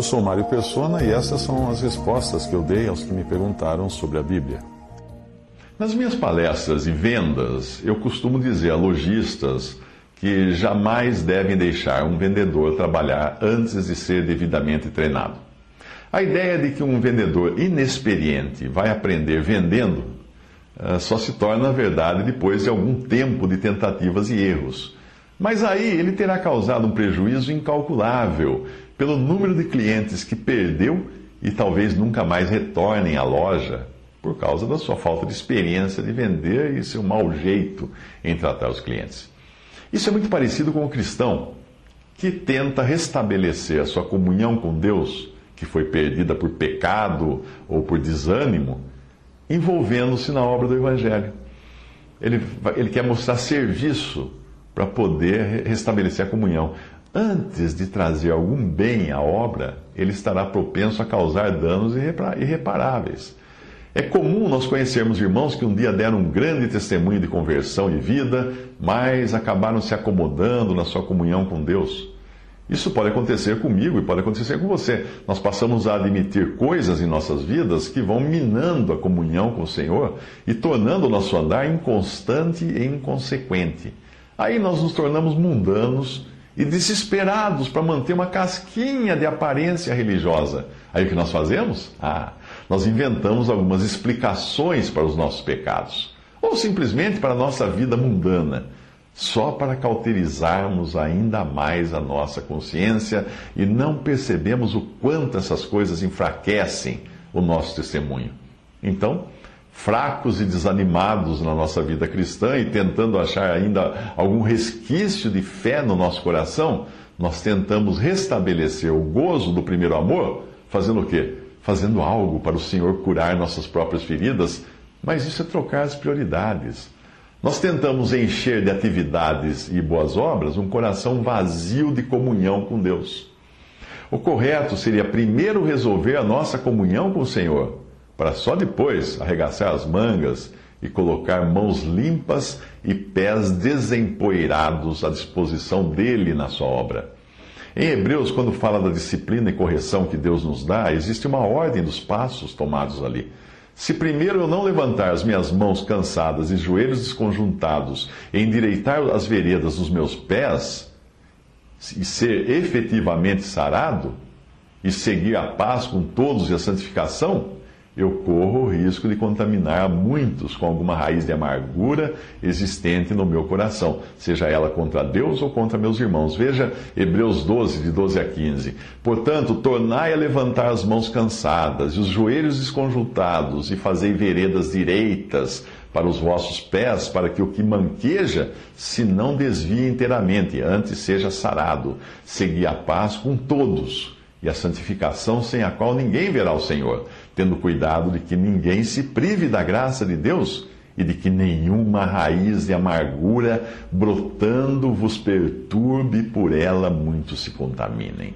Eu sou Mário Persona e essas são as respostas que eu dei aos que me perguntaram sobre a Bíblia. Nas minhas palestras e vendas, eu costumo dizer a lojistas que jamais devem deixar um vendedor trabalhar antes de ser devidamente treinado. A ideia de que um vendedor inexperiente vai aprender vendendo uh, só se torna verdade depois de algum tempo de tentativas e erros. Mas aí ele terá causado um prejuízo incalculável pelo número de clientes que perdeu e talvez nunca mais retornem à loja por causa da sua falta de experiência de vender e seu mau jeito em tratar os clientes. Isso é muito parecido com o cristão que tenta restabelecer a sua comunhão com Deus, que foi perdida por pecado ou por desânimo, envolvendo-se na obra do Evangelho. Ele, ele quer mostrar serviço para poder restabelecer a comunhão. Antes de trazer algum bem à obra, ele estará propenso a causar danos irreparáveis. É comum nós conhecermos irmãos que um dia deram um grande testemunho de conversão e vida, mas acabaram se acomodando na sua comunhão com Deus. Isso pode acontecer comigo e pode acontecer com você. Nós passamos a admitir coisas em nossas vidas que vão minando a comunhão com o Senhor e tornando o nosso andar inconstante e inconsequente. Aí nós nos tornamos mundanos e desesperados para manter uma casquinha de aparência religiosa. Aí o que nós fazemos? Ah, nós inventamos algumas explicações para os nossos pecados, ou simplesmente para a nossa vida mundana, só para cauterizarmos ainda mais a nossa consciência e não percebemos o quanto essas coisas enfraquecem o nosso testemunho. Então, fracos e desanimados na nossa vida cristã e tentando achar ainda algum resquício de fé no nosso coração, nós tentamos restabelecer o gozo do primeiro amor, fazendo o quê? fazendo algo para o Senhor curar nossas próprias feridas, mas isso é trocar as prioridades. Nós tentamos encher de atividades e boas obras um coração vazio de comunhão com Deus. O correto seria primeiro resolver a nossa comunhão com o Senhor, para só depois arregaçar as mangas e colocar mãos limpas e pés desempoeirados à disposição dele na sua obra. Em Hebreus, quando fala da disciplina e correção que Deus nos dá, existe uma ordem dos passos tomados ali. Se primeiro eu não levantar as minhas mãos cansadas e joelhos desconjuntados e endireitar as veredas dos meus pés, e ser efetivamente sarado, e seguir a paz com todos e a santificação, eu corro o risco de contaminar muitos com alguma raiz de amargura existente no meu coração, seja ela contra Deus ou contra meus irmãos. Veja Hebreus 12, de 12 a 15. Portanto, tornai a levantar as mãos cansadas e os joelhos desconjuntados, e fazei veredas direitas para os vossos pés, para que o que manqueja se não desvie inteiramente, antes seja sarado. Segui a paz com todos e a santificação sem a qual ninguém verá o Senhor, tendo cuidado de que ninguém se prive da graça de Deus e de que nenhuma raiz de amargura brotando vos perturbe por ela muitos se contaminem.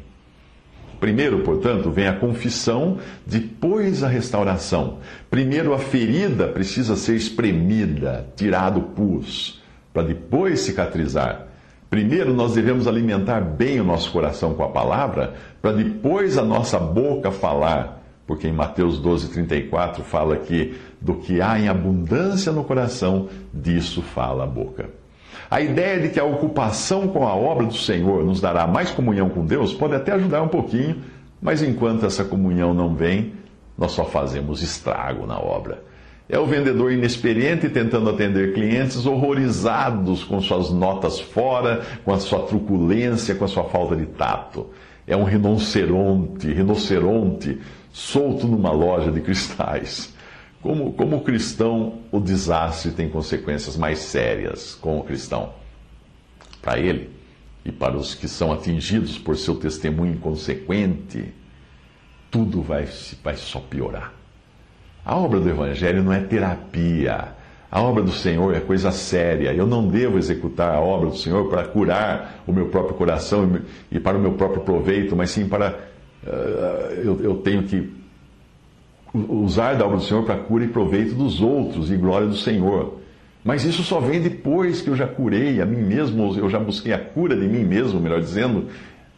Primeiro, portanto, vem a confissão, depois a restauração. Primeiro, a ferida precisa ser espremida, tirado pus, para depois cicatrizar. Primeiro, nós devemos alimentar bem o nosso coração com a palavra, para depois a nossa boca falar. Porque em Mateus 12, 34 fala que do que há em abundância no coração, disso fala a boca. A ideia de que a ocupação com a obra do Senhor nos dará mais comunhão com Deus pode até ajudar um pouquinho, mas enquanto essa comunhão não vem, nós só fazemos estrago na obra. É o vendedor inexperiente tentando atender clientes horrorizados com suas notas fora, com a sua truculência, com a sua falta de tato. É um rinoceronte, rinoceronte solto numa loja de cristais. Como, como cristão, o desastre tem consequências mais sérias com o cristão. para ele e para os que são atingidos por seu testemunho inconsequente, tudo vai, vai só piorar. A obra do Evangelho não é terapia. A obra do Senhor é coisa séria. Eu não devo executar a obra do Senhor para curar o meu próprio coração e para o meu próprio proveito, mas sim para. Uh, eu, eu tenho que usar da obra do Senhor para cura e proveito dos outros e glória do Senhor. Mas isso só vem depois que eu já curei a mim mesmo, eu já busquei a cura de mim mesmo, melhor dizendo,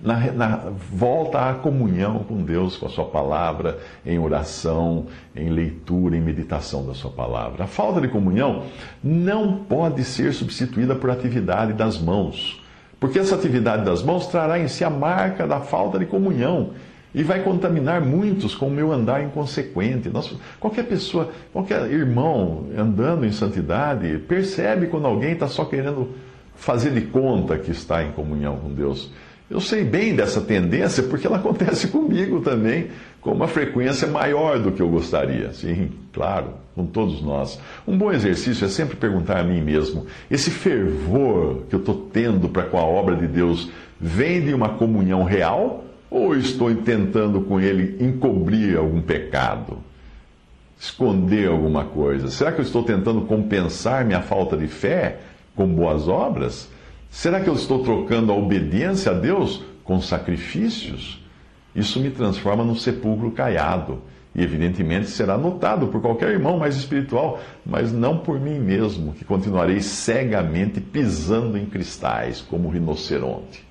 na, na, volta à comunhão com Deus, com a Sua palavra, em oração, em leitura, em meditação da Sua palavra. A falta de comunhão não pode ser substituída por atividade das mãos, porque essa atividade das mãos trará em si a marca da falta de comunhão e vai contaminar muitos com o meu andar inconsequente. Nossa, qualquer pessoa, qualquer irmão andando em santidade, percebe quando alguém está só querendo fazer de conta que está em comunhão com Deus. Eu sei bem dessa tendência porque ela acontece comigo também, com uma frequência maior do que eu gostaria. Sim, claro, com todos nós. Um bom exercício é sempre perguntar a mim mesmo: esse fervor que eu estou tendo para com a obra de Deus vem de uma comunhão real ou estou tentando com ele encobrir algum pecado? Esconder alguma coisa? Será que eu estou tentando compensar minha falta de fé com boas obras? Será que eu estou trocando a obediência a Deus com sacrifícios? Isso me transforma num sepulcro caiado. E evidentemente será notado por qualquer irmão mais espiritual, mas não por mim mesmo, que continuarei cegamente pisando em cristais como rinoceronte.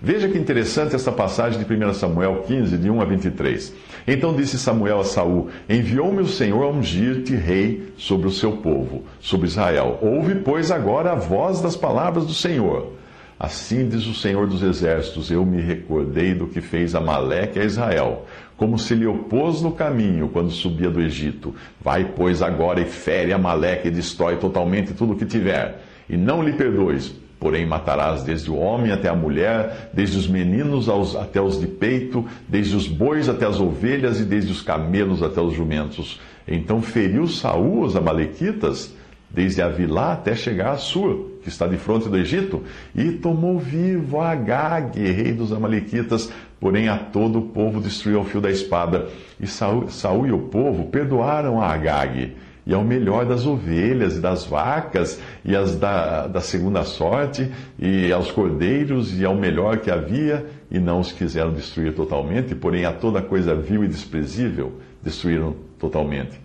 Veja que interessante essa passagem de 1 Samuel 15, de 1 a 23. Então disse Samuel a Saul: Enviou-me o Senhor a ungir-te rei sobre o seu povo, sobre Israel. Ouve, pois, agora a voz das palavras do Senhor. Assim diz o Senhor dos Exércitos: Eu me recordei do que fez Amaleque a Israel, como se lhe opôs no caminho quando subia do Egito. Vai, pois, agora e fere Amaleque e destrói totalmente tudo o que tiver, e não lhe perdoes Porém, matarás desde o homem até a mulher, desde os meninos aos, até os de peito, desde os bois até as ovelhas e desde os camelos até os jumentos. Então feriu Saul os amalequitas, desde Avilá até chegar a Sur, que está de frente do Egito, e tomou vivo Agag, rei dos amalequitas, porém a todo o povo destruiu ao fio da espada. E Saul e o povo perdoaram a Agag e ao melhor das ovelhas e das vacas, e as da, da segunda sorte, e aos cordeiros, e ao melhor que havia, e não os quiseram destruir totalmente, porém a toda coisa vil e desprezível destruíram totalmente.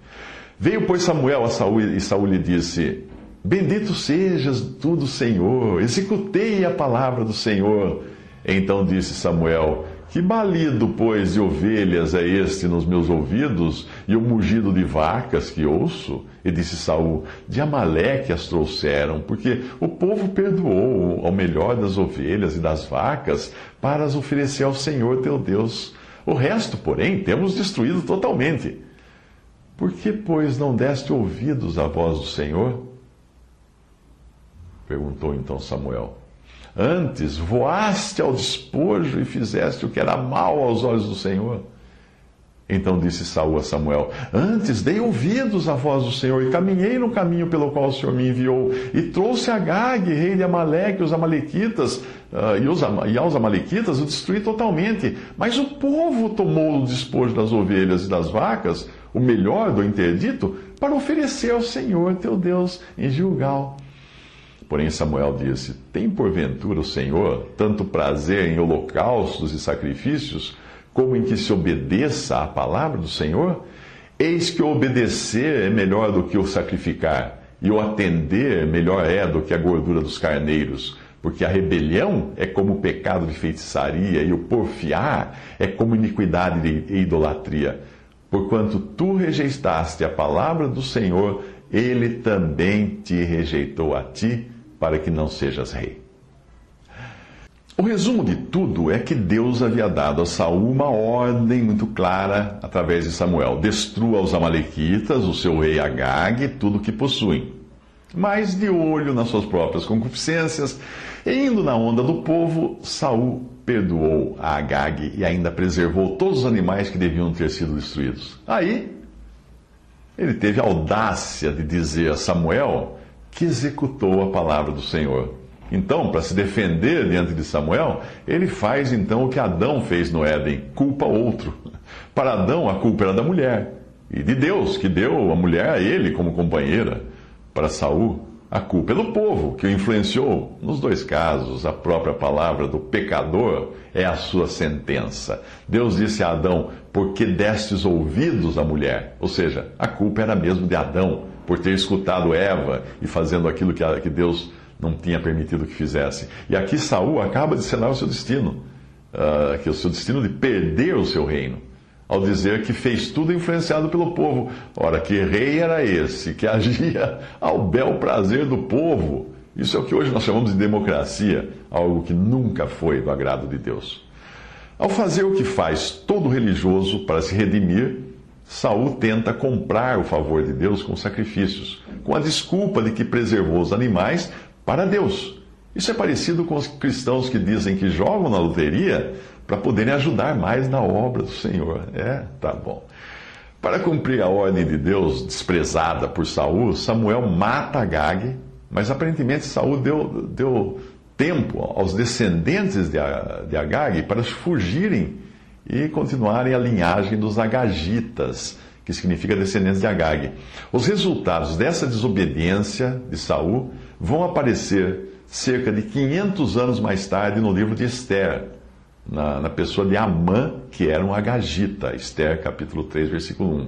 Veio, pois, Samuel a Saul, e Saul lhe disse: Bendito sejas tu do Senhor, executei a palavra do Senhor. Então disse Samuel: que balido, pois, de ovelhas é este nos meus ouvidos, e o mugido de vacas que ouço? E disse Saul: De Amaleque as trouxeram, porque o povo perdoou ao melhor das ovelhas e das vacas para as oferecer ao Senhor teu Deus. O resto, porém, temos destruído totalmente. Por que, pois, não deste ouvidos à voz do Senhor? Perguntou então Samuel. Antes voaste ao despojo e fizeste o que era mal aos olhos do Senhor. Então disse Saul a Samuel: Antes dei ouvidos à voz do Senhor e caminhei no caminho pelo qual o Senhor me enviou e trouxe a Gag, rei de Amaleque, os amalequitas uh, e, os, e aos amalequitas o destruí totalmente. Mas o povo tomou o despojo das ovelhas e das vacas, o melhor do interdito, para oferecer ao Senhor teu Deus em Gilgal. Porém, Samuel disse: Tem porventura o Senhor tanto prazer em holocaustos e sacrifícios, como em que se obedeça à palavra do Senhor? Eis que o obedecer é melhor do que o sacrificar, e o atender melhor é do que a gordura dos carneiros. Porque a rebelião é como o pecado de feitiçaria, e o porfiar é como iniquidade e idolatria. Porquanto tu rejeitaste a palavra do Senhor, ele também te rejeitou a ti para que não sejas rei. O resumo de tudo é que Deus havia dado a Saul uma ordem muito clara através de Samuel: destrua os amalequitas, o seu rei Agag e tudo que possuem. Mas de olho nas suas próprias concupiscências, e indo na onda do povo, Saul perdoou a Agag e ainda preservou todos os animais que deviam ter sido destruídos. Aí, ele teve a audácia de dizer a Samuel que executou a palavra do Senhor. Então, para se defender diante de Samuel, ele faz então o que Adão fez no Éden: culpa outro. Para Adão, a culpa era da mulher e de Deus, que deu a mulher a ele como companheira. Para Saul, a culpa é do povo que o influenciou. Nos dois casos, a própria palavra do pecador é a sua sentença. Deus disse a Adão: Porque destes ouvidos à mulher? Ou seja, a culpa era mesmo de Adão, por ter escutado Eva e fazendo aquilo que Deus não tinha permitido que fizesse. E aqui Saul acaba de selar o seu destino, uh, que é o seu destino de perder o seu reino ao dizer que fez tudo influenciado pelo povo. Ora, que rei era esse que agia ao bel prazer do povo? Isso é o que hoje nós chamamos de democracia, algo que nunca foi do agrado de Deus. Ao fazer o que faz todo religioso para se redimir, Saul tenta comprar o favor de Deus com sacrifícios, com a desculpa de que preservou os animais para Deus. Isso é parecido com os cristãos que dizem que jogam na loteria para poderem ajudar mais na obra do Senhor. É, tá bom. Para cumprir a ordem de Deus desprezada por Saul, Samuel mata Agag, mas aparentemente Saul deu, deu tempo aos descendentes de, de Agag para fugirem e continuarem a linhagem dos Agagitas, que significa descendentes de Agag. Os resultados dessa desobediência de Saul vão aparecer cerca de 500 anos mais tarde no livro de Esther na, na pessoa de Amã, que era um agagita, Esther capítulo 3, versículo 1.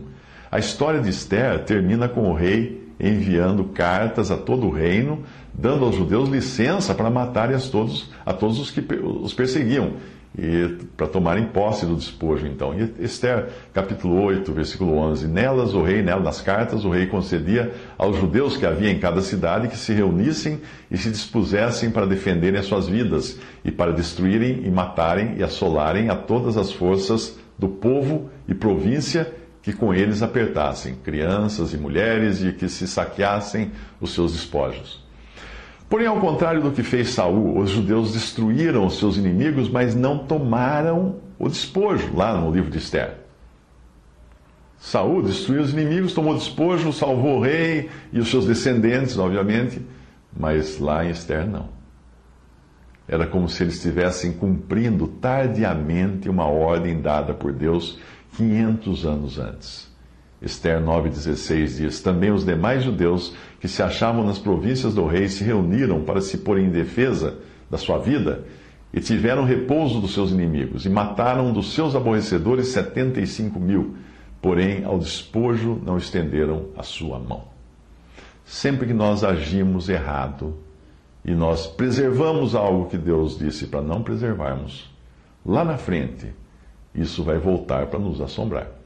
A história de Esther termina com o rei enviando cartas a todo o reino, dando aos judeus licença para matarem a todos, a todos os que os perseguiam e para tomarem posse do despojo, então. E Esther, capítulo 8, versículo 11. Nelas o rei, nelas nas cartas, o rei concedia aos judeus que havia em cada cidade que se reunissem e se dispusessem para defenderem as suas vidas e para destruírem e matarem e assolarem a todas as forças do povo e província que com eles apertassem, crianças e mulheres, e que se saqueassem os seus despojos. Porém, ao contrário do que fez Saul, os judeus destruíram os seus inimigos, mas não tomaram o despojo, lá no livro de Esther. Saul destruiu os inimigos, tomou despojo, salvou o rei e os seus descendentes, obviamente, mas lá em Esther não. Era como se eles estivessem cumprindo tardiamente uma ordem dada por Deus 500 anos antes. Esther 9,16 diz: Também os demais judeus que se achavam nas províncias do rei se reuniram para se pôr em defesa da sua vida e tiveram repouso dos seus inimigos, e mataram dos seus aborrecedores setenta e cinco mil, porém ao despojo não estenderam a sua mão. Sempre que nós agimos errado e nós preservamos algo que Deus disse para não preservarmos, lá na frente, isso vai voltar para nos assombrar.